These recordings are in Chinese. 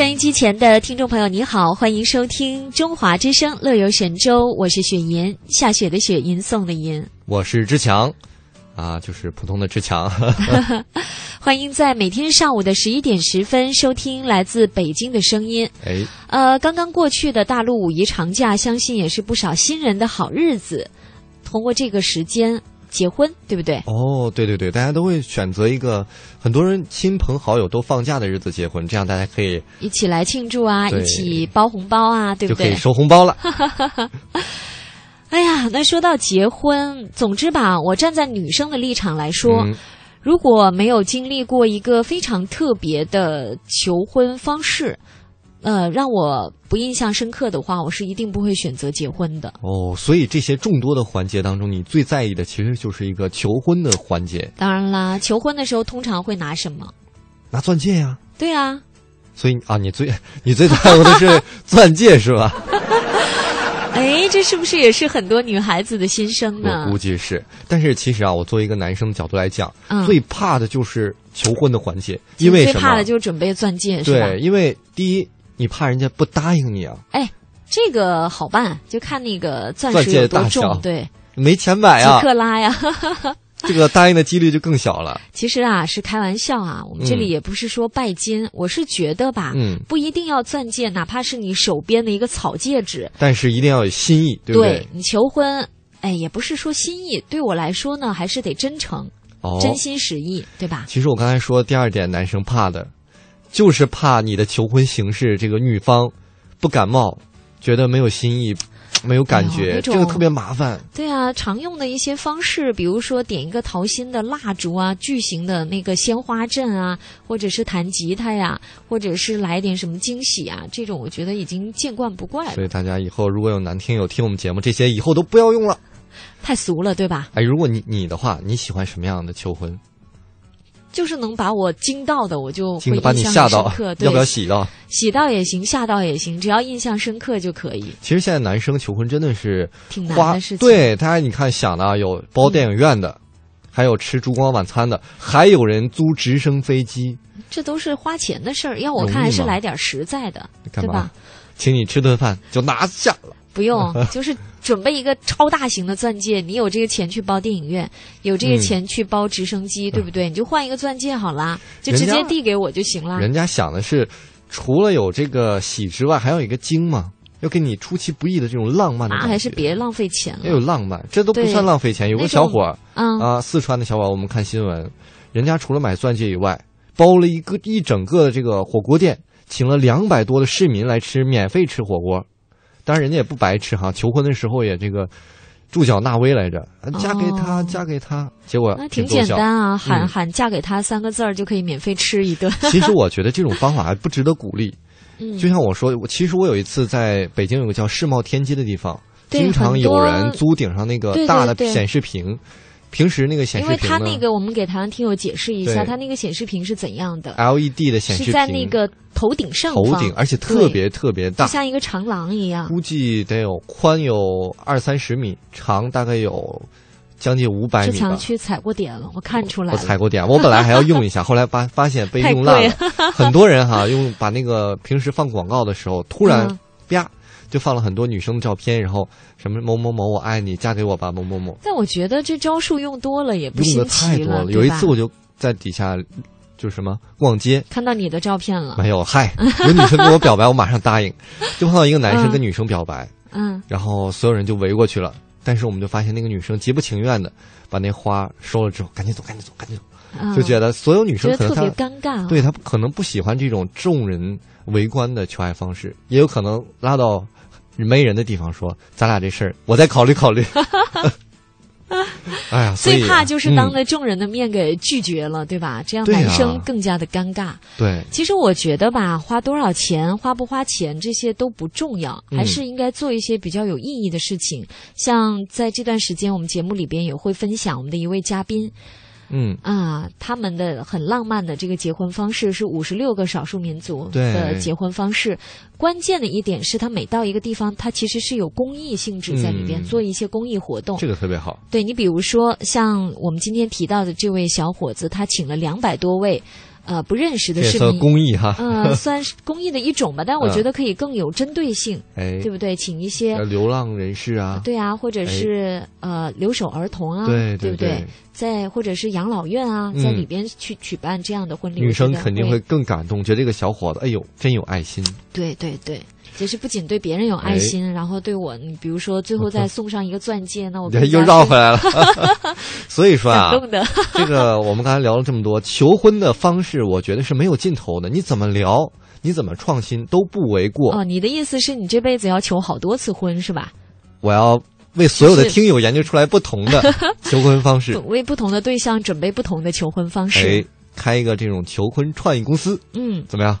收音机前的听众朋友，你好，欢迎收听《中华之声·乐游神州》，我是雪银，下雪的雪，吟诵的吟，我是志强，啊，就是普通的志强。欢迎在每天上午的十一点十分收听来自北京的声音。哎，呃，刚刚过去的大陆五一长假，相信也是不少新人的好日子。通过这个时间结婚，对不对？哦，对对对，大家都会选择一个很多人亲朋好友都放假的日子结婚，这样大家可以一起来庆祝啊，一起包红包啊，对不对？就可以收红包了。哎呀，那说到结婚，总之吧，我站在女生的立场来说。如果没有经历过一个非常特别的求婚方式，呃，让我不印象深刻的话，我是一定不会选择结婚的。哦，所以这些众多的环节当中，你最在意的其实就是一个求婚的环节。当然啦，求婚的时候通常会拿什么？拿钻戒呀。对啊。所以啊，你最你最在乎的是钻戒是吧？哎，这是不是也是很多女孩子的心声呢？我估计是。但是其实啊，我作为一个男生的角度来讲，最怕的就是求婚的环节，因为最怕的就是准备钻戒，是吧？对，因为第一，你怕人家不答应你啊。哎，这个好办，就看那个钻石有多重，对，没钱买啊，几克拉呀。这个答应的几率就更小了。其实啊，是开玩笑啊。我们这里也不是说拜金，我是觉得吧，嗯，不一定要钻戒，哪怕是你手边的一个草戒指，但是一定要有心意，对不对？你求婚，哎，也不是说心意，对我来说呢，还是得真诚，真心实意，对吧？其实我刚才说第二点，男生怕的，就是怕你的求婚形式，这个女方不感冒，觉得没有心意。没有感觉，这个特别麻烦。对啊，常用的一些方式，比如说点一个桃心的蜡烛啊，巨型的那个鲜花阵啊，或者是弹吉他呀，或者是来点什么惊喜啊，这种我觉得已经见惯不怪了。所以大家以后如果有男听友听我们节目，这些以后都不要用了，太俗了，对吧？哎，如果你你的话，你喜欢什么样的求婚？就是能把我惊到的，我就会印象深刻。要不要喜到？喜到也行，吓到也行，只要印象深刻就可以。其实现在男生求婚真的是挺难的事情。对，大家你看想的有包电影院的，还有吃烛光晚餐的，还有人租直升飞机。这都是花钱的事儿，要我看还是来点实在的，对吧？请你吃顿饭就拿下了。不用，就是准备一个超大型的钻戒。你有这个钱去包电影院，有这个钱去包直升机，对不对？你就换一个钻戒好啦，就直接递给我就行了。人家想的是，除了有这个喜之外，还有一个惊嘛，要给你出其不意的这种浪漫的。那还是别浪费钱了。要有浪漫，这都不算浪费钱。有个小伙儿啊，四川的小伙儿，我们看新闻，人家除了买钻戒以外，包了一个一整个的这个火锅店，请了两百多的市民来吃，免费吃火锅。当然，人家也不白吃哈，求婚的时候也这个助脚纳威来着，嫁给他，嫁给他。结果那挺简单啊，喊喊嫁给他三个字儿就可以免费吃一顿。其实我觉得这种方法还不值得鼓励。就像我说，我其实我有一次在北京有个叫世贸天阶的地方，经常有人租顶上那个大的显示屏。平时那个显示屏，因为它那个我们给台湾听友解释一下，它那个显示屏是怎样的？LED 的显示屏是在那个头顶上头顶，而且特别特别大，就像一个长廊一样。估计得有宽有二三十米，长大概有将近五百米。志强去踩过点了，我看出来。我踩过点，我本来还要用一下，后来发发现被用烂了。很多人哈用把那个平时放广告的时候，突然啪。就放了很多女生的照片，然后什么某某某我爱你，嫁给我吧某某某。但我觉得这招数用多了也不新奇了，有一次我就在底下，就什么逛街，看到你的照片了。没有，嗨，有女生跟我表白，我马上答应。就碰到一个男生跟女生表白，嗯，然后所有人就围过去了，但是我们就发现那个女生极不情愿的把那花收了之后，赶紧走，赶紧走，赶紧走，就觉得所有女生可能特别尴尬，对她可能不喜欢这种众人围观的求爱方式，也有可能拉到。没人的地方说，咱俩这事儿，我再考虑考虑。哎呀，最怕就是当着众人的面给拒绝了，对吧？这样男生更加的尴尬。对，其实我觉得吧，花多少钱、花不花钱这些都不重要，还是应该做一些比较有意义的事情。像在这段时间，我们节目里边也会分享我们的一位嘉宾。嗯啊，他们的很浪漫的这个结婚方式是五十六个少数民族的结婚方式。关键的一点是他每到一个地方，他其实是有公益性质在里边，做一些公益活动。这个特别好。对你比如说，像我们今天提到的这位小伙子，他请了两百多位。呃，不认识的市民，公益哈，呃，算是公益的一种吧，但我觉得可以更有针对性，哎，对不对？请一些流浪人士啊，对啊，或者是呃留守儿童啊，对对不对？在或者是养老院啊，在里边去举办这样的婚礼，女生肯定会更感动，觉得这个小伙子，哎呦，真有爱心。对对对。其实不仅对别人有爱心，然后对我，你比如说最后再送上一个钻戒，那我 又绕回来了。所以说啊，这个我们刚才聊了这么多求婚的方式，我觉得是没有尽头的。你怎么聊，你怎么创新都不为过。哦，你的意思是你这辈子要求好多次婚是吧？我要为所有的听友研究出来不同的求婚方式，为不同的对象准备不同的求婚方式。哎，开一个这种求婚创意公司，嗯，怎么样？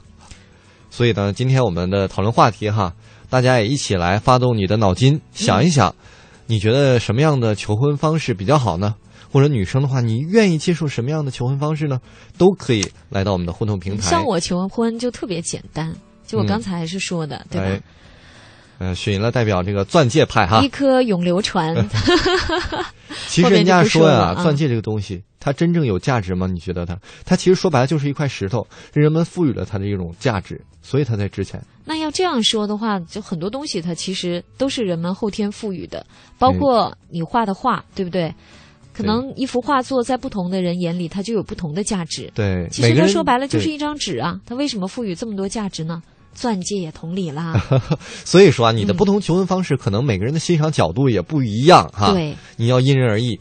所以呢，今天我们的讨论话题哈，大家也一起来发动你的脑筋，想一想，你觉得什么样的求婚方式比较好呢？或者女生的话，你愿意接受什么样的求婚方式呢？都可以来到我们的互动平台。像我求婚就特别简单，就我刚才还是说的，对吧？呃，选赢了代表这个钻戒派哈，一颗永流传。其实人家说呀，钻戒这个东西，它真正有价值吗？你觉得它？它其实说白了就是一块石头，人们赋予了它的一种价值，所以它才值钱。那要这样说的话，就很多东西它其实都是人们后天赋予的，包括你画的画，对不对？可能一幅画作在不同的人眼里，它就有不同的价值。对，其实它说白了就是一张纸啊，它为什么赋予这么多价值呢？钻戒也同理啦，所以说啊，你的不同求婚方式，可能每个人的欣赏角度也不一样哈。对，你要因人而异，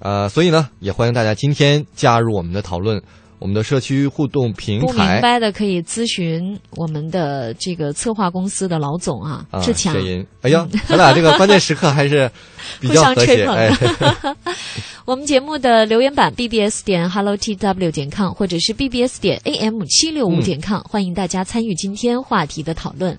呃，所以呢，也欢迎大家今天加入我们的讨论。我们的社区互动平台，不明白的可以咨询我们的这个策划公司的老总啊，志强。哎呀，咱俩这个关键时刻还是比较和谐。哎，我们节目的留言板 bbs 点 hello tw 点 com，或者是 bbs 点 am 七六五点 com，欢迎大家参与今天话题的讨论。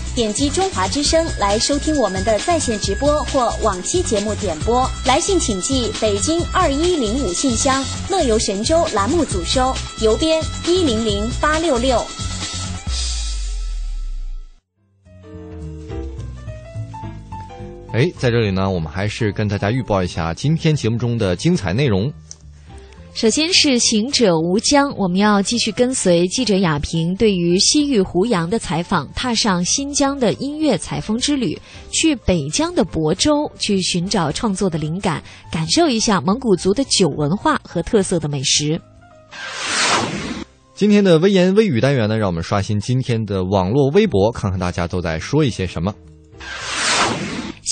点击中华之声来收听我们的在线直播或往期节目点播。来信请寄北京二一零五信箱，乐游神州栏目组收，邮编一零零八六六。哎，在这里呢，我们还是跟大家预报一下今天节目中的精彩内容。首先是行者吴江，我们要继续跟随记者亚平对于西域胡杨的采访，踏上新疆的音乐采风之旅，去北疆的亳州去寻找创作的灵感，感受一下蒙古族的酒文化和特色的美食。今天的微言微语单元呢，让我们刷新今天的网络微博，看看大家都在说一些什么。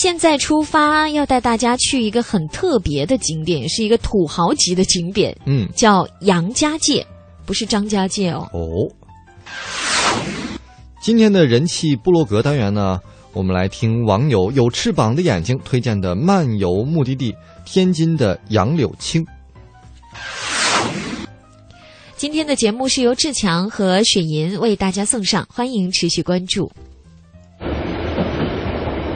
现在出发，要带大家去一个很特别的景点，是一个土豪级的景点，嗯，叫杨家界，不是张家界哦。哦，今天的人气部落格单元呢，我们来听网友有翅膀的眼睛推荐的漫游目的地——天津的杨柳青。今天的节目是由志强和雪银为大家送上，欢迎持续关注。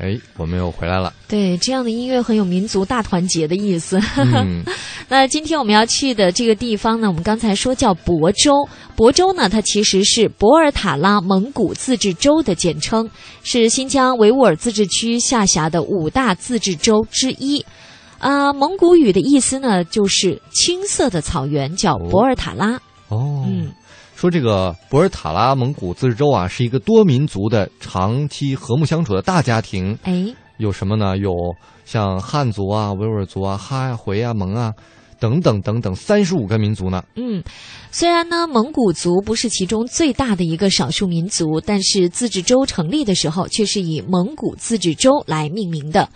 哎，我们又回来了。对，这样的音乐很有民族大团结的意思。那今天我们要去的这个地方呢，我们刚才说叫博州。博州呢，它其实是博尔塔拉蒙古自治州的简称，是新疆维吾尔自治区下辖的五大自治州之一。啊，蒙古语的意思呢，就是青色的草原，叫博尔塔拉。哦，嗯。说这个博尔塔拉蒙古自治州啊，是一个多民族的长期和睦相处的大家庭。哎，有什么呢？有像汉族啊、维吾尔族啊、哈呀、回啊、蒙啊，等等等等，三十五个民族呢。嗯，虽然呢，蒙古族不是其中最大的一个少数民族，但是自治州成立的时候却是以蒙古自治州来命名的。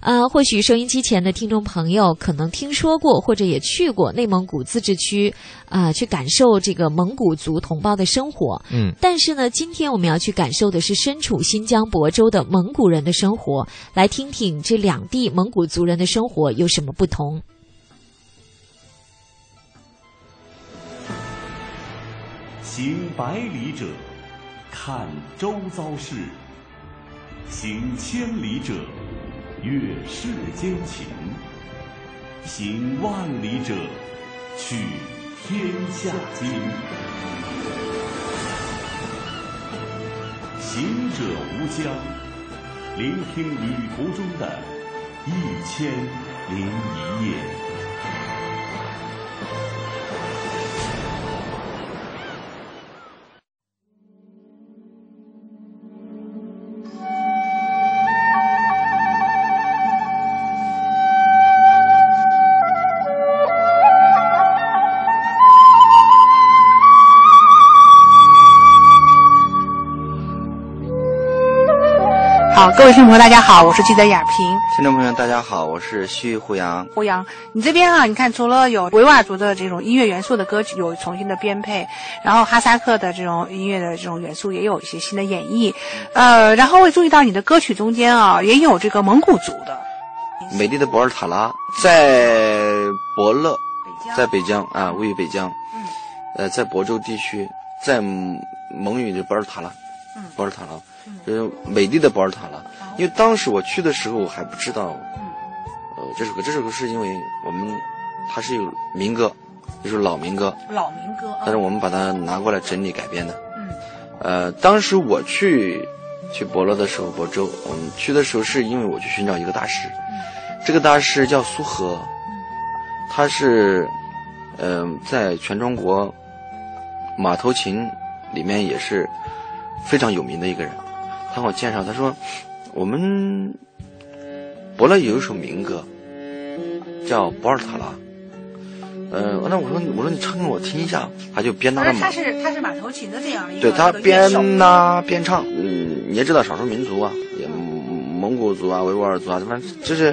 呃，或许收音机前的听众朋友可能听说过，或者也去过内蒙古自治区，啊，去感受这个蒙古族同胞的生活。嗯，但是呢，今天我们要去感受的是身处新疆亳州的蒙古人的生活，来听听这两地蒙古族人的生活有什么不同。行百里者，看周遭事；行千里者。阅世间情，行万里者，取天下经。行者无疆，聆听旅途中的一千零一夜。好，各位听众朋友，大家好，我是记者亚平。听众朋友，大家好，我是徐胡杨。胡杨，你这边啊，你看除了有维吾尔族的这种音乐元素的歌曲有重新的编配，然后哈萨克的这种音乐的这种元素也有一些新的演绎，呃，然后我注意到你的歌曲中间啊，也有这个蒙古族的。美丽的博尔塔拉在博乐，在北疆啊，位于北疆。嗯。呃，在亳州地区，在蒙语的博尔塔拉，博尔塔拉。就是美丽的博尔塔拉，因为当时我去的时候我还不知道，呃，这首歌，这首歌是因为我们它是有民歌，就是老民歌，老民歌，但是我们把它拿过来整理改编的。嗯，呃，当时我去去博乐的时候，博州，我们去的时候是因为我去寻找一个大师，这个大师叫苏和，他是嗯，在全中国马头琴里面也是非常有名的一个人。他给我介绍，他说：“我们伯乐有一首民歌，叫《博尔塔拉》。呃，那我说，我说你唱给我听一下。”他就边拉他是他是马头琴的这样一个对他边拉边唱。嗯，你也知道少数民族啊，也蒙古族啊、维吾尔族啊，反正就是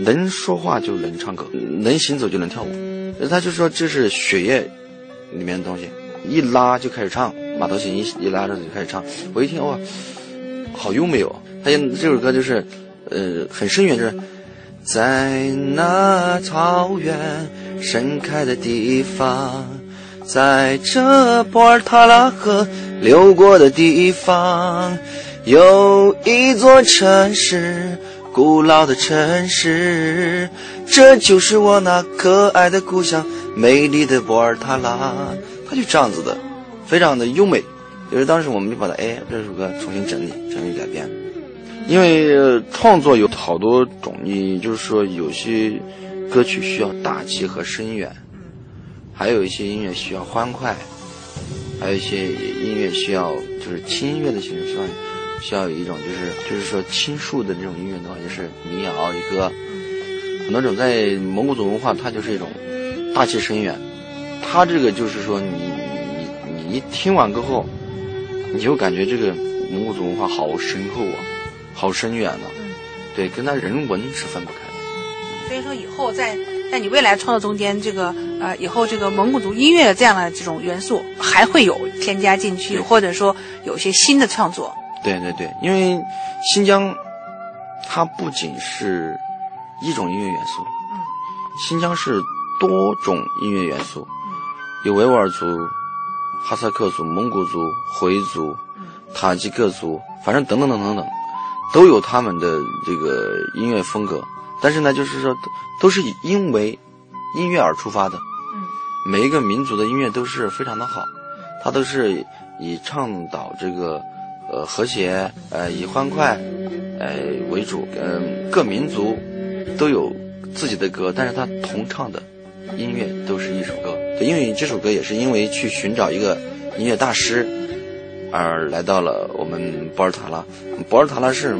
能说话就能唱歌，能行走就能跳舞。他就说这是血液里面的东西，一拉就开始唱，马头琴一一拉着就开始唱。我一听哇！好优美哦！他这首歌就是，呃，很深远，就是在那草原盛开的地方，在这博尔塔拉河流过的地方，有一座城市，古老的城市，这就是我那可爱的故乡，美丽的博尔塔拉。他就这样子的，非常的优美。因为当时我们就把它哎这首歌重新整理、整理改编，因为创作有好多种，你就是说有些歌曲需要大气和深远，还有一些音乐需要欢快，还有一些音乐需要就是轻音乐的形式，需要需要有一种就是就是说轻树的这种音乐的话，就是民谣儿歌，很多种在蒙古族文化，它就是一种大气深远，它这个就是说你你听完过后。你就感觉这个蒙古族文化好深厚啊，好深远呢。嗯，对，跟他人文是分不开的。所以说，以后在在你未来创作中间，这个呃，以后这个蒙古族音乐的这样的这种元素还会有添加进去，或者说有些新的创作。对对对，因为新疆它不仅是一种音乐元素，嗯，新疆是多种音乐元素，嗯，有维吾尔族。哈萨克族、蒙古族、回族、塔吉克族，反正等等等等等，都有他们的这个音乐风格，但是呢，就是说都是因为音乐而出发的。嗯，每一个民族的音乐都是非常的好，它都是以倡导这个呃和谐呃以欢快呃为主。嗯，各民族都有自己的歌，但是它同唱的音乐都是一首歌。对，因为这首歌也是因为去寻找一个音乐大师。而来到了我们博尔塔拉，博尔塔拉是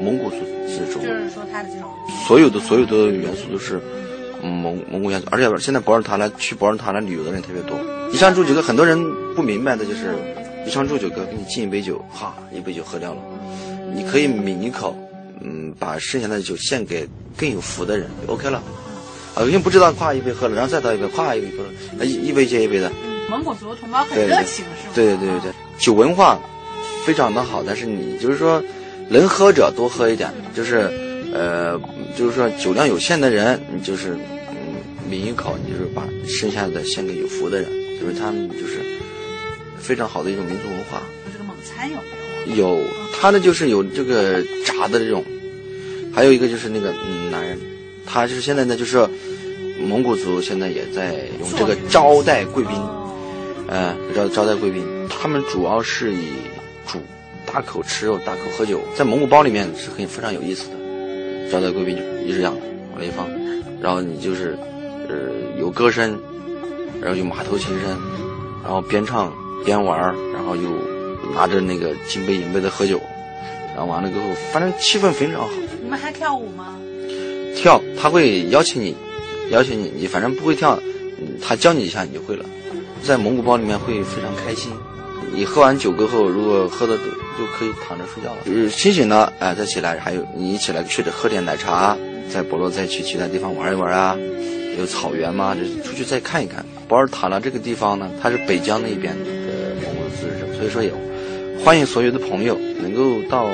蒙古族这种，就是说它的这种所有的所有的元素都是蒙蒙古元素，而且现在博尔塔拉去博尔塔拉旅游的人特别多。一上祝酒歌，很多人不明白的就是，一上祝酒歌给你敬一杯酒，哈，一杯酒喝掉了，你可以抿一口，嗯，把剩下的酒献给更有福的人，OK 了。啊，有些不知道，夸一杯喝了，然后再倒一杯，夸一杯喝了，一一杯接一杯的。蒙古族同胞很热情，是吗？对对对对，酒文化非常的好，但是你就是说，能喝者多喝一点，就是呃，就是说酒量有限的人，你就是嗯，抿一口，你就是把剩下的献给有福的人，就是他们就是非常好的一种民族文化。这个蒙餐有没有？有，他呢就是有这个炸的这种，还有一个就是那个嗯男人，他就是现在呢，就是蒙古族现在也在用这个招待贵宾。呃，招招待贵宾，他们主要是以煮大口吃肉、大口喝酒，在蒙古包里面是很非常有意思的。招待贵宾就一直这样往那一放，然后你就是，呃，有歌声，然后有马头琴声，然后边唱边玩然后又拿着那个金杯银杯的喝酒，然后完了之后，反正气氛非常好。你们还跳舞吗？跳，他会邀请你，邀请你，你反正不会跳，他教你一下，你就会了。在蒙古包里面会非常开心。你喝完酒过后，如果喝的就可以躺着睡觉了。就是清醒了，哎，再起来，还有你一起来去喝点奶茶，在博洛再去其他地方玩一玩啊。有草原嘛，就出去再看一看。博尔塔拉这个地方呢，它是北疆那边的蒙古自治省，所以说也欢迎所有的朋友能够到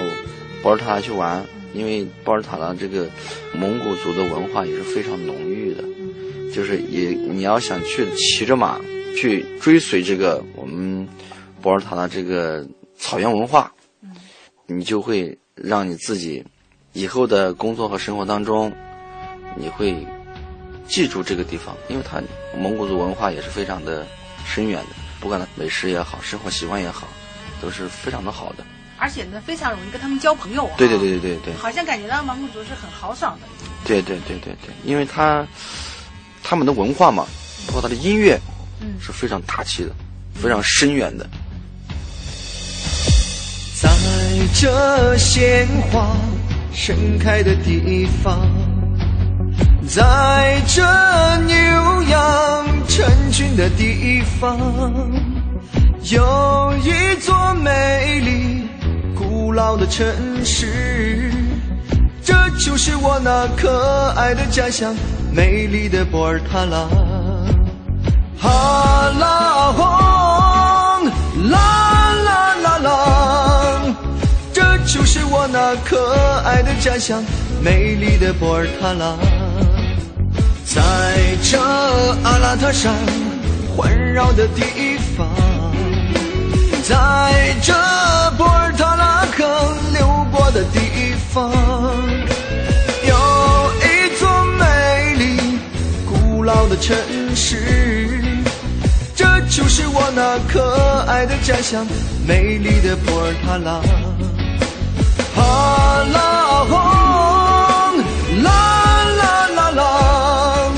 博尔塔拉去玩，因为博尔塔拉这个蒙古族的文化也是非常浓郁的，就是也你要想去骑着马。去追随这个我们博尔塔拉这个草原文化，你就会让你自己以后的工作和生活当中，你会记住这个地方，因为它蒙古族文化也是非常的深远的，不管美食也好，生活习惯也好，都是非常的好的。而且呢，非常容易跟他们交朋友。对对对对对对。好像感觉到蒙古族是很豪爽的。对对对对对，因为他他们的文化嘛，包括他的音乐。是非常大气的，非常深远的。在这鲜花盛开的地方，在这牛羊成群的地方，有一座美丽古老的城市，这就是我那可爱的家乡，美丽的博尔塔拉。哈拉轰，啦啦啦啦，这就是我那可爱的家乡，美丽的博尔塔拉。在这阿拉塔山环绕的地方，在这博尔塔拉河流过的地方，有一座美丽古老的城市。这就是我那可爱的家乡，美丽的博尔塔拉。哈拉轰，啦啦啦啦，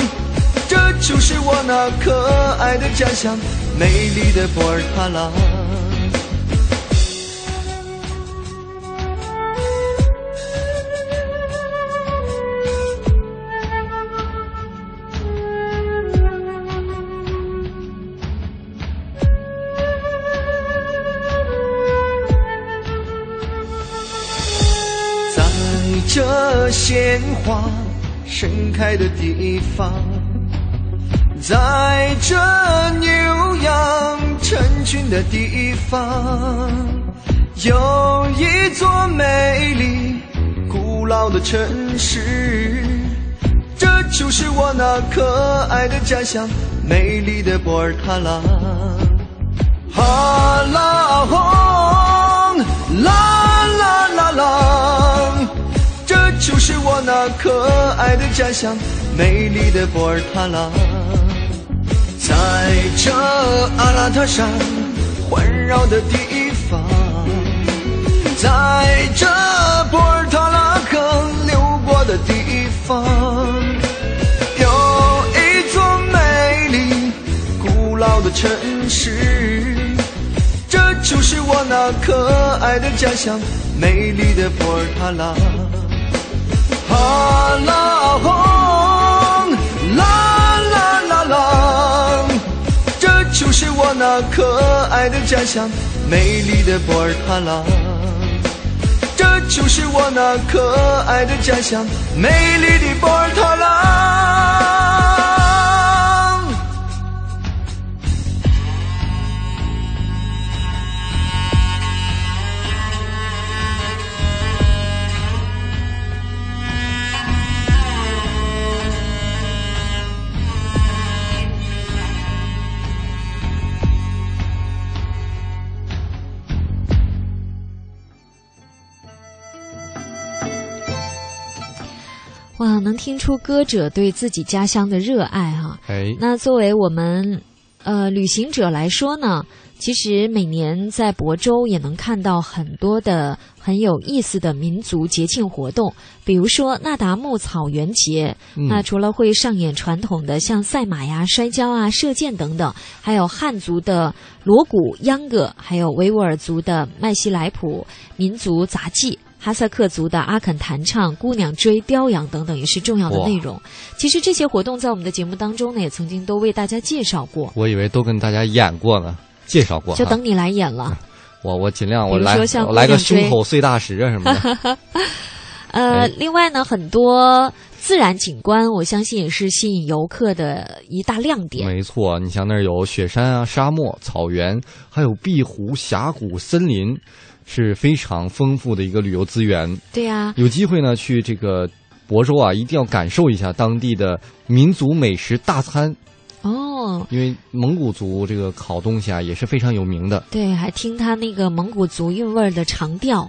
这就是我那可爱的家乡，美丽的博尔塔拉。这鲜花盛开的地方，在这牛羊成群的地方，有一座美丽古老的城市，这就是我那可爱的家乡，美丽的博尔塔拉。哈拉 那可爱的家乡，美丽的波尔塔拉。在这阿拉塔山环绕的地方，在这波尔塔拉河流过的地方，有一座美丽古老的城市，这就是我那可爱的家乡，美丽的波尔塔拉。啦啦啦啦，这就是我那可爱的家乡，美丽的波尔塔拉。这就是我那可爱的家乡，美丽的波尔塔拉。哇，能听出歌者对自己家乡的热爱哈。哎，那作为我们呃旅行者来说呢，其实每年在亳州也能看到很多的很有意思的民族节庆活动，比如说那达慕草原节。那除了会上演传统的像赛马呀、摔跤啊、射箭等等，还有汉族的锣鼓、秧歌，还有维吾尔族的麦西莱普民族杂技。哈萨克族的阿肯弹唱、姑娘追、雕羊等等也是重要的内容。其实这些活动在我们的节目当中呢，也曾经都为大家介绍过。我以为都跟大家演过呢，介绍过。就等你来演了。我我尽量我来我来个胸口碎大石啊什么的。呃，另外呢，很多自然景观，我相信也是吸引游客的一大亮点。没错，你像那儿有雪山啊、沙漠、草原，还有碧湖、峡谷、森林。是非常丰富的一个旅游资源。对呀，有机会呢去这个亳州啊，一定要感受一下当地的民族美食大餐。哦，因为蒙古族这个烤东西啊也是非常有名的。对，还听他那个蒙古族韵味的长调，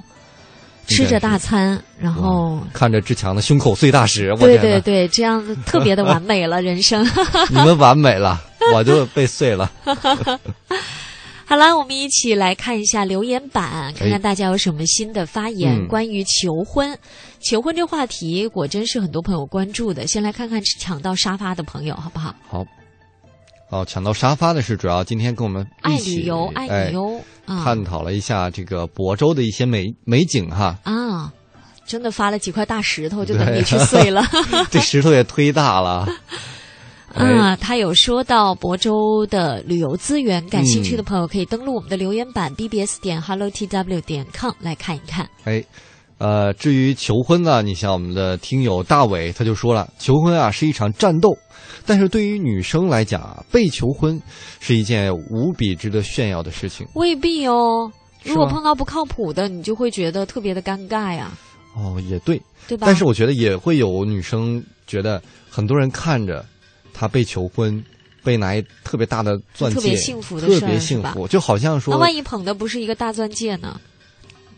吃着大餐，然后看着志强的胸口碎大石。对对对，这样子特别的完美了，人生。你们完美了，我就被碎了。好了，我们一起来看一下留言板，看看大家有什么新的发言。关于求婚，求婚这话题果真是很多朋友关注的。先来看看抢到沙发的朋友，好不好？好。哦，抢到沙发的是主要今天跟我们爱旅游，爱旅游，探讨了一下这个亳州的一些美美景哈。啊，真的发了几块大石头，就等你去碎了。这石头也忒大了。啊，他有说到亳州的旅游资源，感兴趣的朋友可以登录我们的留言板 bbs 点 hellotw 点 com 来看一看。哎，呃，至于求婚呢，你像我们的听友大伟他就说了，求婚啊是一场战斗，但是对于女生来讲啊，被求婚是一件无比值得炫耀的事情。未必哦，如果碰到不靠谱的，你就会觉得特别的尴尬呀。哦，也对，对吧？但是我觉得也会有女生觉得，很多人看着。他被求婚，被拿一特别大的钻戒，特别幸福的特别幸福，就好像说，那万一捧的不是一个大钻戒呢？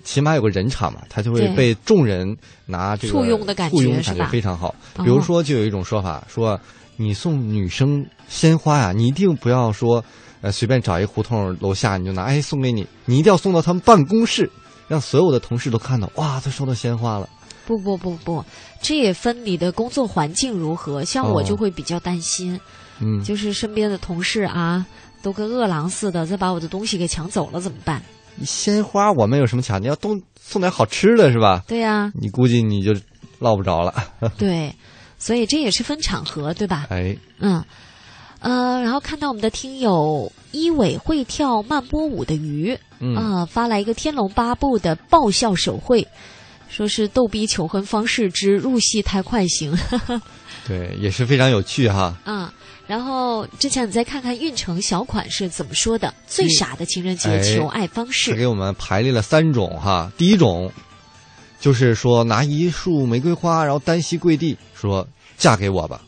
起码有个人场嘛，他就会被众人拿这个簇拥的感觉，簇拥感觉非常好。比如说，就有一种说法，说你送女生鲜花呀，你一定不要说，呃，随便找一胡同楼下你就拿，哎，送给你，你一定要送到他们办公室，让所有的同事都看到，哇，他收到鲜花了。不不不不，这也分你的工作环境如何。像我就会比较担心，嗯，就是身边的同事啊，都跟饿狼似的，再把我的东西给抢走了怎么办？鲜花我们有什么抢？你要东送点好吃的是吧？对呀，你估计你就落不着了。对，所以这也是分场合，对吧？哎，嗯，呃，然后看到我们的听友一尾会跳慢波舞的鱼，嗯，发来一个《天龙八部》的爆笑手绘。说是逗逼求婚方式之入戏太快型，对，也是非常有趣哈。嗯，然后之前你再看看运城小款是怎么说的？最傻的情人节求爱方式，给我们排列了三种哈。第一种就是说拿一束玫瑰花，然后单膝跪地说嫁给我吧。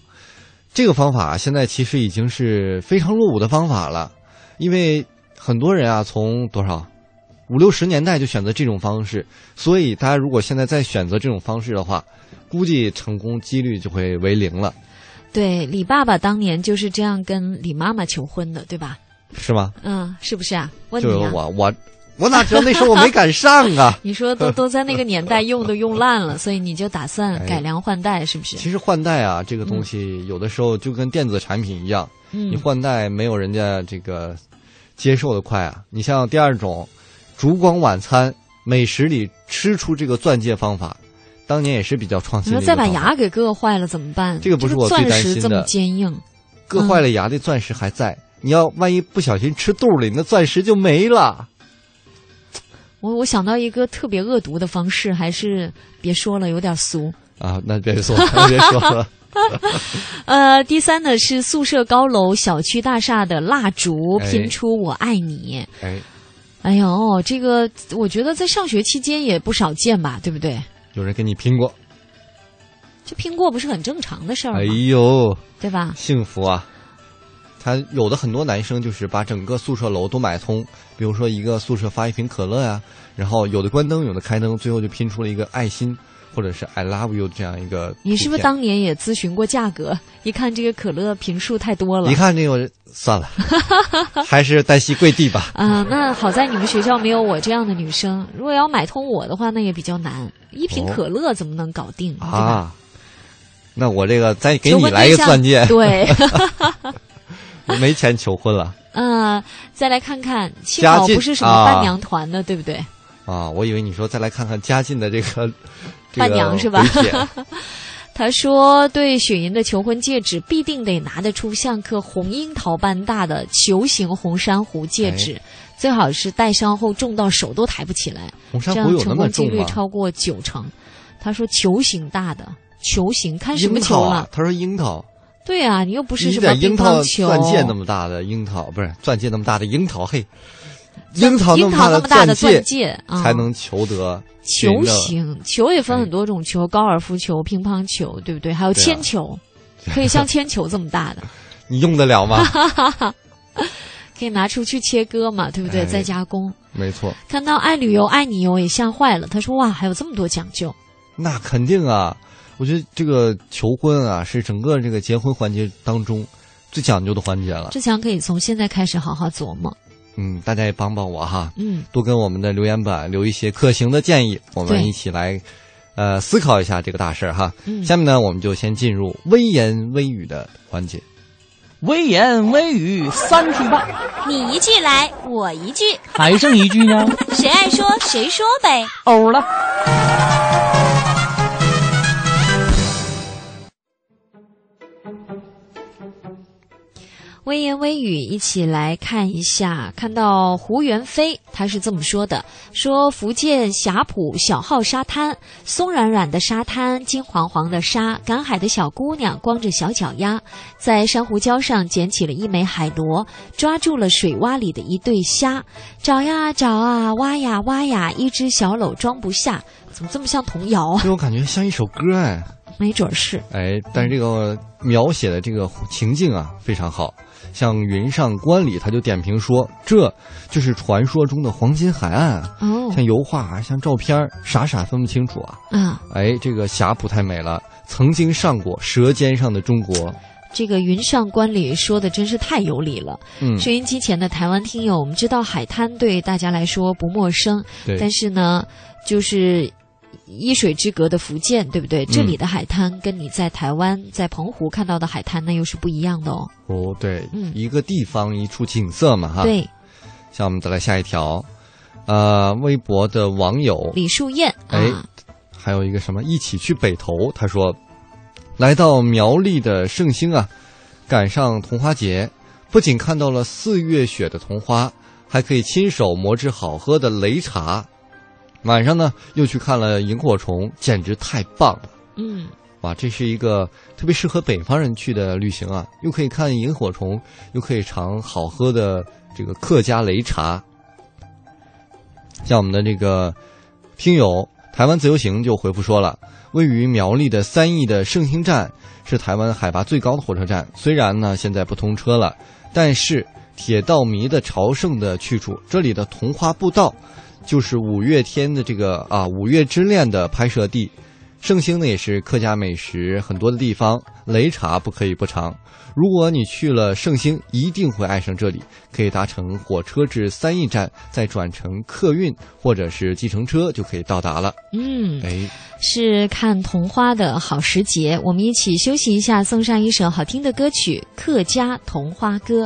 这个方法现在其实已经是非常落伍的方法了，因为很多人啊从多少五六十年代就选择这种方式，所以大家如果现在再选择这种方式的话，估计成功几率就会为零了。对，李爸爸当年就是这样跟李妈妈求婚的，对吧？是吗？嗯，是不是啊？问你啊！我我我哪知道那时候我没赶上啊！你说都 都在那个年代用都用烂了，所以你就打算改良换代，是不是？其实换代啊，这个东西有的时候就跟电子产品一样，你换代没有人家这个接受的快啊。你像第二种。烛光晚餐美食里吃出这个钻戒方法，当年也是比较创新的。再把牙给硌坏了怎么办？这个不是我最担心的。钻石这么坚硬，硌坏了牙的钻石还在。你要万一不小心吃肚里，那钻石就没了。我我想到一个特别恶毒的方式，还是别说了，有点俗啊。那别说，别说了。呃，第三呢是宿舍高楼、小区大厦的蜡烛拼出“我爱你”。哎。哎呦，这个我觉得在上学期间也不少见吧，对不对？有人跟你拼过，这拼过不是很正常的事儿吗？哎呦，对吧？幸福啊！他有的很多男生就是把整个宿舍楼都买通，比如说一个宿舍发一瓶可乐呀，然后有的关灯，有的开灯，最后就拼出了一个爱心。或者是 I love you 这样一个，你是不是当年也咨询过价格？一看这个可乐瓶数太多了，一看这个算了，还是单膝跪地吧。啊，那好在你们学校没有我这样的女生。如果要买通我的话，那也比较难。一瓶可乐怎么能搞定？啊，那我这个再给你来一个钻戒。对，没钱求婚了。嗯，再来看看，幸好不是什么伴娘团的，对不对？啊，我以为你说再来看看嘉靖的这个伴娘是吧？他说对雪莹的求婚戒指必定得拿得出像颗红樱桃般大的球形红珊瑚戒指，最好是戴上后重到手都抬不起来，红珊瑚有成功几率超过九成。他说球形大的球形，看什么球了？他说樱桃。对啊，你又不是什么樱桃球，钻戒那么大的樱桃，不是钻戒那么大的樱桃，嘿。樱桃那么大的钻戒才能求得球形球也分很多种球，高尔夫球、乒乓球，对不对？还有铅球，可以像铅球这么大的。你用得了吗？可以拿出去切割嘛，对不对？再加工。没错。看到爱旅游爱你游也吓坏了，他说：“哇，还有这么多讲究。”那肯定啊！我觉得这个求婚啊，是整个这个结婚环节当中最讲究的环节了。志强可以从现在开始好好琢磨。嗯，大家也帮帮我哈，嗯，多跟我们的留言板留一些可行的建议，我们一起来，呃，思考一下这个大事儿哈。嗯，下面呢，我们就先进入微言微语的环节。微言微语三句半，你一句来，我一句，还剩一句呢？谁爱说谁说呗。欧了。微言微语，一起来看一下。看到胡元飞，他是这么说的：说福建霞浦小号沙滩，松软软的沙滩，金黄黄的沙，赶海的小姑娘光着小脚丫，在珊瑚礁上捡起了一枚海螺，抓住了水洼里的一对虾，找呀找啊，挖呀挖呀，一只小篓装不下。怎么这么像童谣啊？我感觉像一首歌哎。没准是。哎，但是这个描写的这个情境啊，非常好。像云上观里，他就点评说，这就是传说中的黄金海岸。哦，像油画，像照片，傻傻分不清楚啊。啊，哎，这个霞浦太美了，曾经上过《舌尖上的中国》。这个云上观里说的真是太有理了。嗯，收音机前的台湾听友，我们知道海滩对大家来说不陌生，对，但是呢，就是。一水之隔的福建，对不对？这里的海滩跟你在台湾、在澎湖看到的海滩那又是不一样的哦。哦，对，嗯，一个地方一处景色嘛，哈。对。像我们再来下一条，呃，微博的网友李树燕，哎，还有一个什么一起去北投，他说，来到苗栗的圣兴啊，赶上桐花节，不仅看到了四月雪的桐花，还可以亲手磨制好喝的擂茶。晚上呢，又去看了萤火虫，简直太棒了。嗯，哇，这是一个特别适合北方人去的旅行啊！又可以看萤火虫，又可以尝好喝的这个客家擂茶。像我们的这个听友台湾自由行就回复说了，位于苗栗的三义的圣兴站是台湾海拔最高的火车站，虽然呢现在不通车了，但是铁道迷的朝圣的去处，这里的桐花步道。就是五月天的这个啊《五月之恋》的拍摄地。盛兴呢也是客家美食很多的地方，擂茶不可以不尝。如果你去了盛兴，一定会爱上这里。可以搭乘火车至三义站，再转乘客运或者是计程车就可以到达了。嗯，哎，是看桐花的好时节，我们一起休息一下，送上一首好听的歌曲《客家桐花歌》。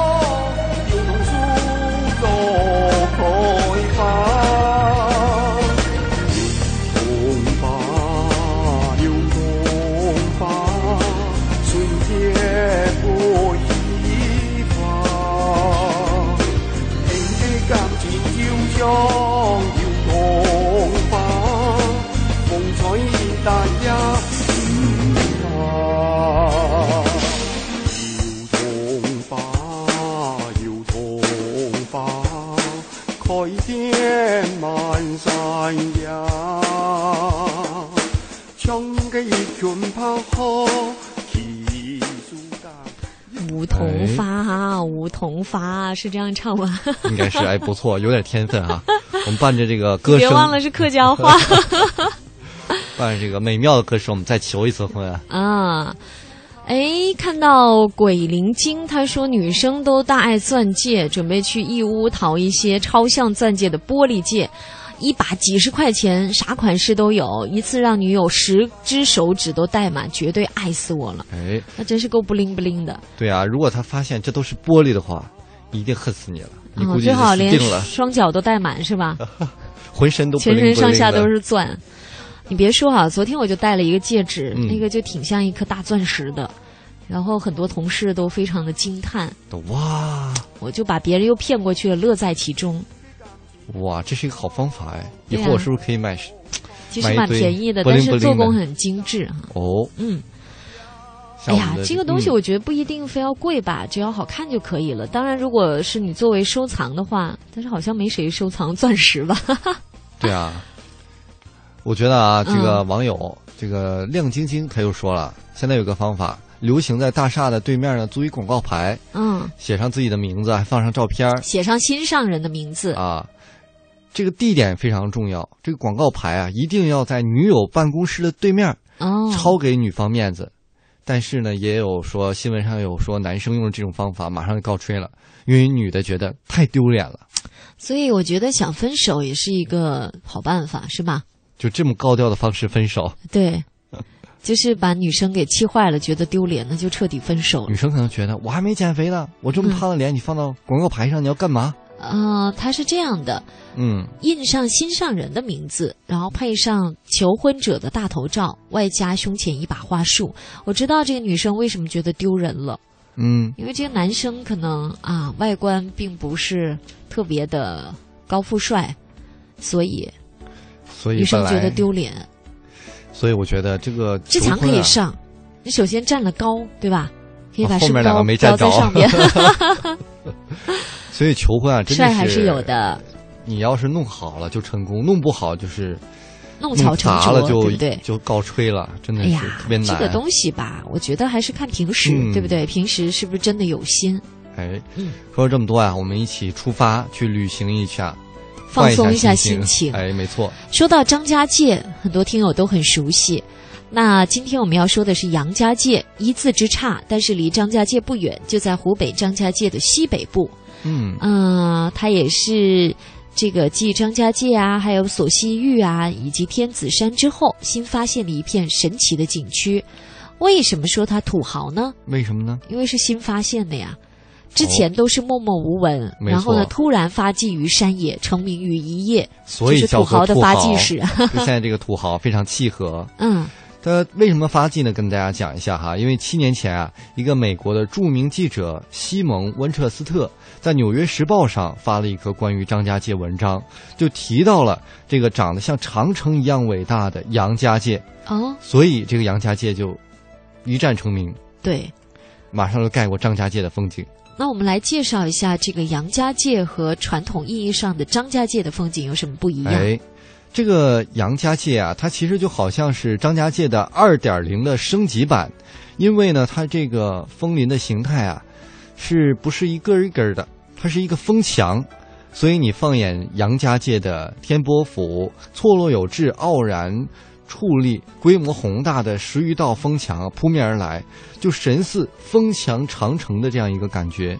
桐伐，是这样唱吗？应该是，哎，不错，有点天分啊。我们伴着这个歌声，别忘了是客家话。伴着这个美妙的歌声，我们再求一次婚啊！哎，看到鬼灵精，他说女生都大爱钻戒，准备去义乌淘一些超像钻戒的玻璃戒。一把几十块钱，啥款式都有。一次让女友十只手指都戴满，绝对爱死我了。哎，那真是够不灵不灵的。对啊，如果他发现这都是玻璃的话，一定恨死你了。你估计最好连双脚都戴满是吧？浑身都全身上下都是钻。你别说啊，昨天我就戴了一个戒指，那个就挺像一颗大钻石的。然后很多同事都非常的惊叹。哇！我就把别人又骗过去了，乐在其中。哇，这是一个好方法哎！以后我是不是可以买？其实蛮便宜的，但是做工很精致哈。哦，嗯。哎呀，这个东西我觉得不一定非要贵吧，只要好看就可以了。当然，如果是你作为收藏的话，但是好像没谁收藏钻石吧？对啊，我觉得啊，这个网友这个亮晶晶他又说了，现在有个方法，流行在大厦的对面呢，租一广告牌，嗯，写上自己的名字，还放上照片，写上心上人的名字啊。这个地点非常重要，这个广告牌啊，一定要在女友办公室的对面哦，超给女方面子。但是呢，也有说新闻上有说男生用这种方法马上就告吹了，因为女的觉得太丢脸了。所以我觉得想分手也是一个好办法，是吧？就这么高调的方式分手？对，就是把女生给气坏了，觉得丢脸，那就彻底分手。女生可能觉得我还没减肥呢，我这么胖的脸你放到广告牌上，你要干嘛？呃，他是这样的，嗯，印上心上人的名字，然后配上求婚者的大头照，外加胸前一把花束。我知道这个女生为什么觉得丢人了，嗯，因为这个男生可能啊外观并不是特别的高富帅，所以，所以女生觉得丢脸。所以我觉得这个这墙可以上，你首先站了高，对吧？可以把后面两个没站在上面。所以求婚啊，真帅还是有的。你要是弄好了就成功，弄不好就是弄巧成拙了，就对不对？就告吹了，真的是特别难。这个东西吧，我觉得还是看平时，对不对？平时是不是真的有心？哎，嗯，说了这么多啊，我们一起出发去旅行一下，放松一下心情。哎，没错。说到张家界，很多听友都很熟悉。那今天我们要说的是杨家界，一字之差，但是离张家界不远，就在湖北张家界的西北部。嗯嗯，它也是这个继张家界啊，还有索溪峪啊，以及天子山之后，新发现的一片神奇的景区。为什么说它土豪呢？为什么呢？因为是新发现的呀，之前都是默默无闻，哦、然后呢，突然发迹于山野，成名于一夜，所以土豪的发迹史。现在这个土豪非常契合。嗯。他为什么发迹呢？跟大家讲一下哈，因为七年前啊，一个美国的著名记者西蒙·温彻斯特在《纽约时报》上发了一个关于张家界文章，就提到了这个长得像长城一样伟大的杨家界哦，所以这个杨家界就一战成名，对，马上就盖过张家界的风景。那我们来介绍一下这个杨家界和传统意义上的张家界的风景有什么不一样？哎。这个杨家界啊，它其实就好像是张家界的二点零的升级版，因为呢，它这个峰林的形态啊，是不是一根一根的？它是一个峰墙，所以你放眼杨家界的天波府，错落有致、傲然矗立、规模宏大的十余道峰墙扑面而来，就神似峰墙长城的这样一个感觉。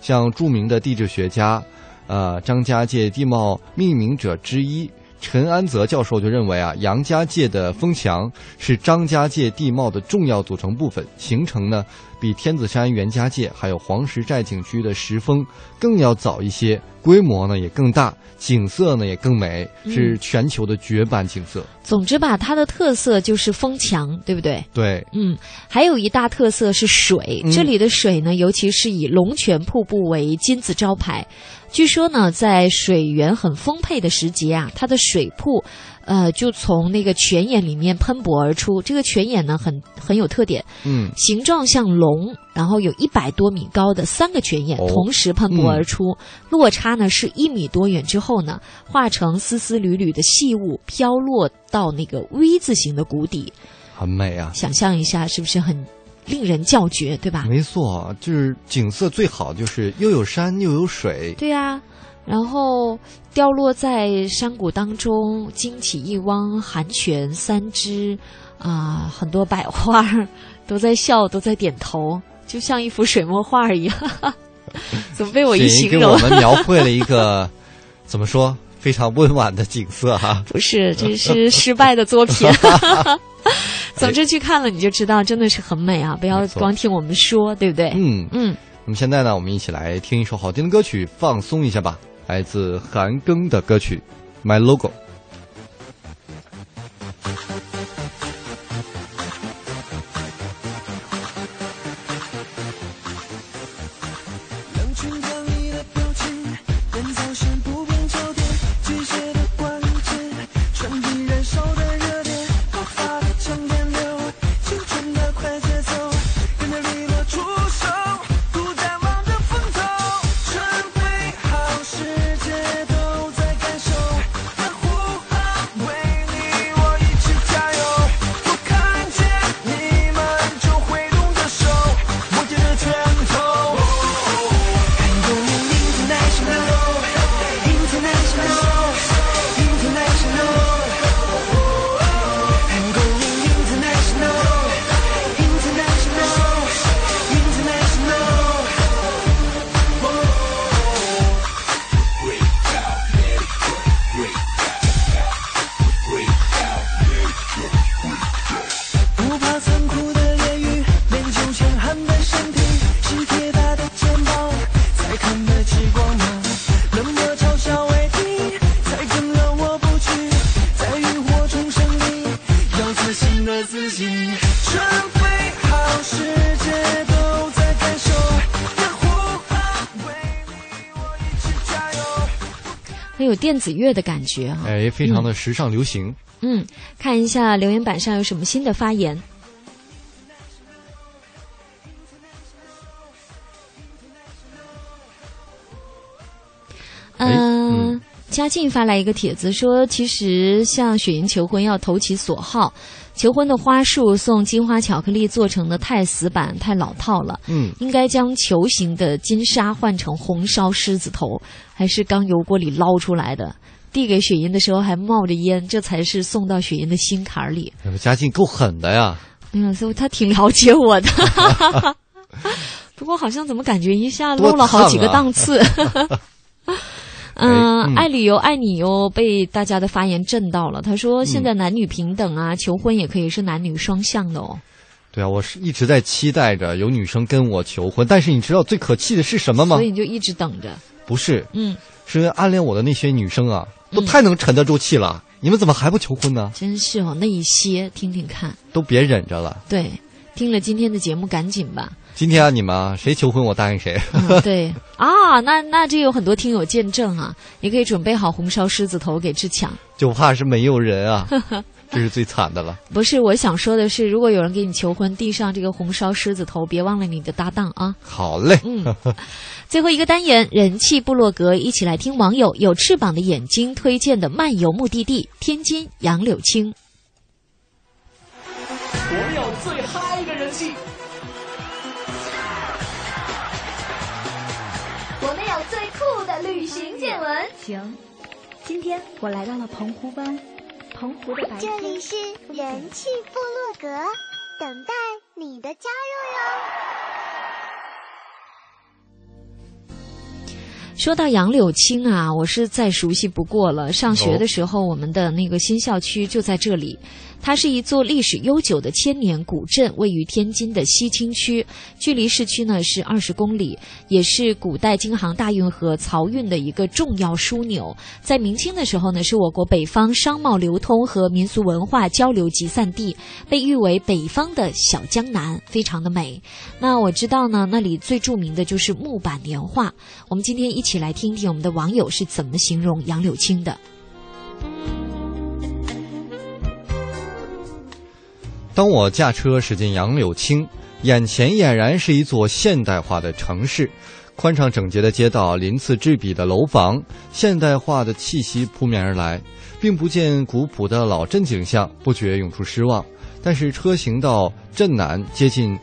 像著名的地质学家，呃，张家界地貌命名者之一。陈安泽教授就认为啊，杨家界的风墙是张家界地貌的重要组成部分，形成呢比天子山袁家界还有黄石寨景区的石峰更要早一些，规模呢也更大，景色呢也更美，是全球的绝版景色。总之吧，它的特色就是风墙，对不对？对，嗯，还有一大特色是水，这里的水呢，尤其是以龙泉瀑布为金字招牌。据说呢，在水源很丰沛的时节啊，它的水瀑，呃，就从那个泉眼里面喷薄而出。这个泉眼呢，很很有特点，嗯，形状像龙，然后有一百多米高的三个泉眼同时喷薄而出，落差呢是一米多远之后呢，化成丝丝缕缕的细雾飘落到那个 V 字形的谷底，很美啊！想象一下，是不是很？令人叫绝，对吧？没错，就是景色最好，就是又有山又有水。对呀，然后掉落在山谷当中，惊起一汪寒泉，三只啊，很多百花都在笑，都在点头，就像一幅水墨画一样。怎么被我一形容？给我们描绘了一个怎么说非常温婉的景色哈？不是，这是失败的作品。总之去看了你就知道，真的是很美啊！不要光听我们说，对不对？嗯嗯。那么现在呢，我们一起来听一首好听的歌曲，放松一下吧。来自韩庚的歌曲《My Logo》。电子乐的感觉啊。哎，非常的时尚流行。嗯，看一下留言板上有什么新的发言。嗯，嘉靖发来一个帖子说，其实向雪莹求婚要投其所好，求婚的花束送金花巧克力做成的太死板、太老套了。嗯，应该将球形的金沙换成红烧狮子头，还是刚油锅里捞出来的。递给雪莹的时候还冒着烟，这才是送到雪莹的心坎里。嘉靖够狠的呀！嗯，所以他挺了解我的。不过好像怎么感觉一下漏了好几个档次。嗯，爱旅游爱你哟，被大家的发言震到了。他说：“现在男女平等啊，求婚也可以是男女双向的哦。”对啊，我是一直在期待着有女生跟我求婚，但是你知道最可气的是什么吗？所以你就一直等着。不是，嗯，是因为暗恋我的那些女生啊，都太能沉得住气了。你们怎么还不求婚呢？真是哦，那一些听听看，都别忍着了。对，听了今天的节目，赶紧吧。今天啊，你们谁求婚，我答应谁。对啊，那那这有很多听友见证啊，也可以准备好红烧狮子头给志强。就怕是没有人啊，这是最惨的了。不是，我想说的是，如果有人给你求婚，递上这个红烧狮子头，别忘了你的搭档啊。好嘞。嗯。最后一个单元，人气部落格，一起来听网友有翅膀的眼睛推荐的漫游目的地——天津杨柳青。我们有最嗨的人气。见闻，行。今天我来到了澎湖湾，澎湖的白天。这里是人气部落格，等待你的加入哟。说到杨柳青啊，我是再熟悉不过了。上学的时候，我们的那个新校区就在这里。它是一座历史悠久的千年古镇，位于天津的西青区，距离市区呢是二十公里，也是古代京杭大运河漕运的一个重要枢纽。在明清的时候呢，是我国北方商贸流通和民俗文化交流集散地，被誉为北方的小江南，非常的美。那我知道呢，那里最著名的就是木板年画。我们今天一起来听听我们的网友是怎么形容杨柳青的。当我驾车驶进杨柳青，眼前俨然是一座现代化的城市，宽敞整洁的街道，鳞次栉比的楼房，现代化的气息扑面而来，并不见古朴的老镇景象，不觉涌出失望。但是车行到镇南，接近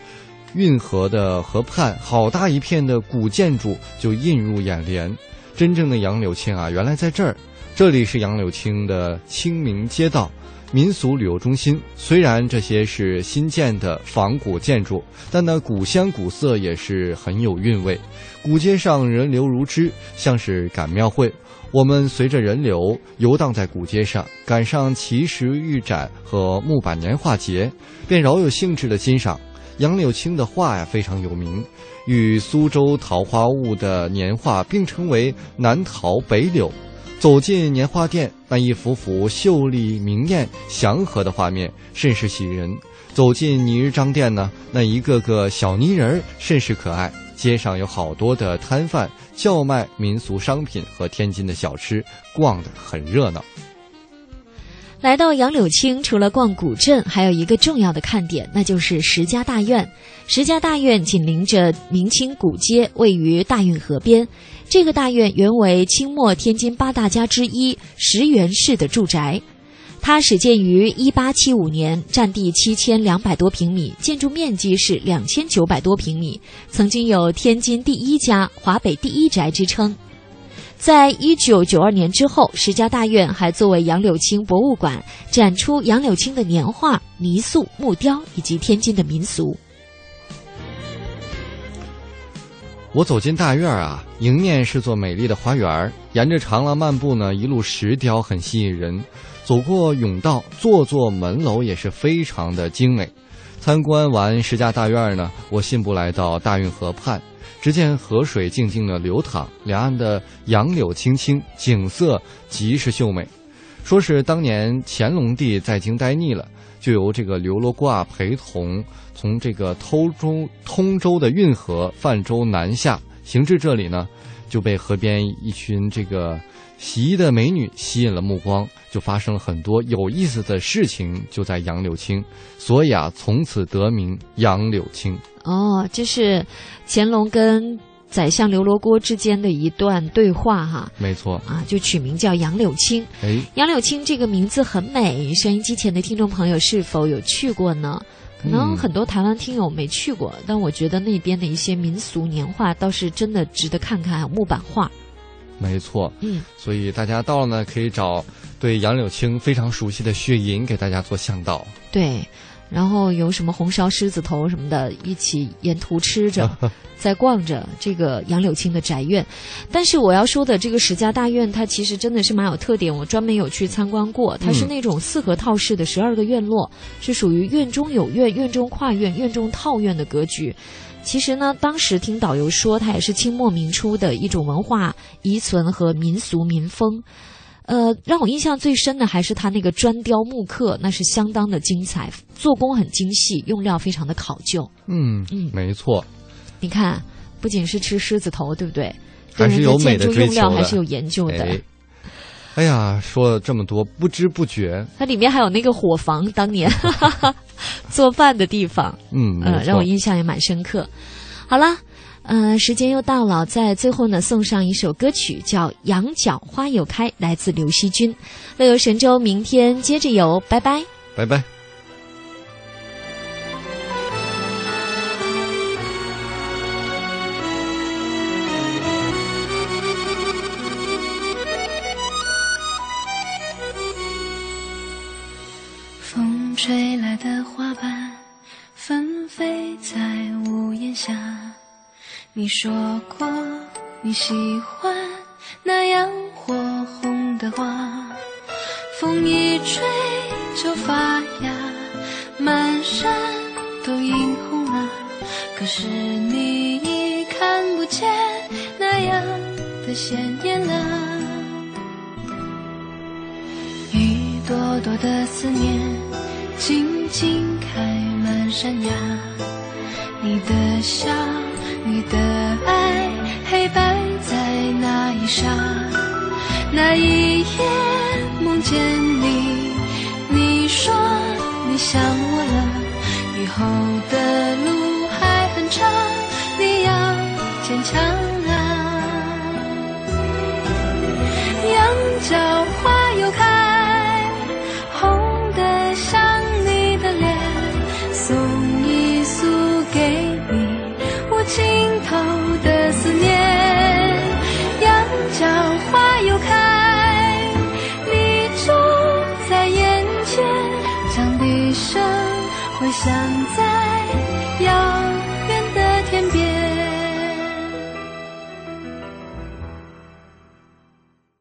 运河的河畔，好大一片的古建筑就映入眼帘。真正的杨柳青啊，原来在这儿，这里是杨柳青的清明街道。民俗旅游中心，虽然这些是新建的仿古建筑，但那古香古色也是很有韵味。古街上人流如织，像是赶庙会。我们随着人流游荡在古街上，赶上奇石玉展和木板年画节，便饶有兴致的欣赏杨柳青的画呀，非常有名，与苏州桃花坞的年画并称为南桃北柳。走进年画店，那一幅幅秀丽明艳、祥和的画面甚是喜人；走进泥人张店呢，那一个个小泥人甚是可爱。街上有好多的摊贩叫卖民俗商品和天津的小吃，逛得很热闹。来到杨柳青，除了逛古镇，还有一个重要的看点，那就是石家大院。石家大院紧邻着明清古街，位于大运河边。这个大院原为清末天津八大家之一石原氏的住宅，它始建于一八七五年，占地七千两百多平米，建筑面积是两千九百多平米，曾经有“天津第一家”“华北第一宅”之称。在一九九二年之后，石家大院还作为杨柳青博物馆，展出杨柳青的年画、泥塑、木雕以及天津的民俗。我走进大院啊，迎面是座美丽的花园沿着长廊漫步呢，一路石雕很吸引人。走过甬道，座座门楼也是非常的精美。参观完石家大院呢，我信步来到大运河畔，只见河水静静的流淌，两岸的杨柳青青，景色极是秀美。说是当年乾隆帝在京待腻了。就由这个刘罗锅啊陪同，从这个通州通州的运河泛舟南下，行至这里呢，就被河边一群这个洗衣的美女吸引了目光，就发生了很多有意思的事情，就在杨柳青，所以啊，从此得名杨柳青。哦，这是乾隆跟宰相刘罗锅之间的一段对话哈。没错啊，就取名叫杨柳青。哎，杨柳青这个名字很美，收音机前的听众朋友是否有去过呢？可能很多台湾听友没去过，但我觉得那边的一些民俗年画倒是真的值得看看，木板画。没错，嗯，所以大家到了呢，可以找对杨柳青非常熟悉的薛银给大家做向导。对，然后有什么红烧狮子头什么的，一起沿途吃着，在逛着这个杨柳青的宅院。但是我要说的这个石家大院，它其实真的是蛮有特点，我专门有去参观过。它是那种四合套式的十二个院落，是属于院中有院、院中跨院、院中套院的格局。其实呢，当时听导游说，它也是清末明初的一种文化遗存和民俗民风。呃，让我印象最深的还是它那个砖雕木刻，那是相当的精彩，做工很精细，用料非常的考究。嗯嗯，没错。你看，不仅是吃狮子头，对不对？还是有美的追求用料还是有研究的。哎呀，说了这么多，不知不觉，它里面还有那个伙房，当年 做饭的地方，嗯，呃，让我印象也蛮深刻。好了，呃，时间又到了，在最后呢，送上一首歌曲，叫《羊角花又开》，来自刘惜君。乐游神州，明天接着游，拜拜，拜拜。风吹来的花瓣你说过你喜欢那样火红的花，风一吹就发芽，满山都映红了。可是你已看不见那样的鲜艳了，一朵朵的思念。静静开满山崖，你的笑，你的爱，黑白在那一刹，那一夜梦见你，你说你想我了，以后的路还很长，你要坚强啊，羊角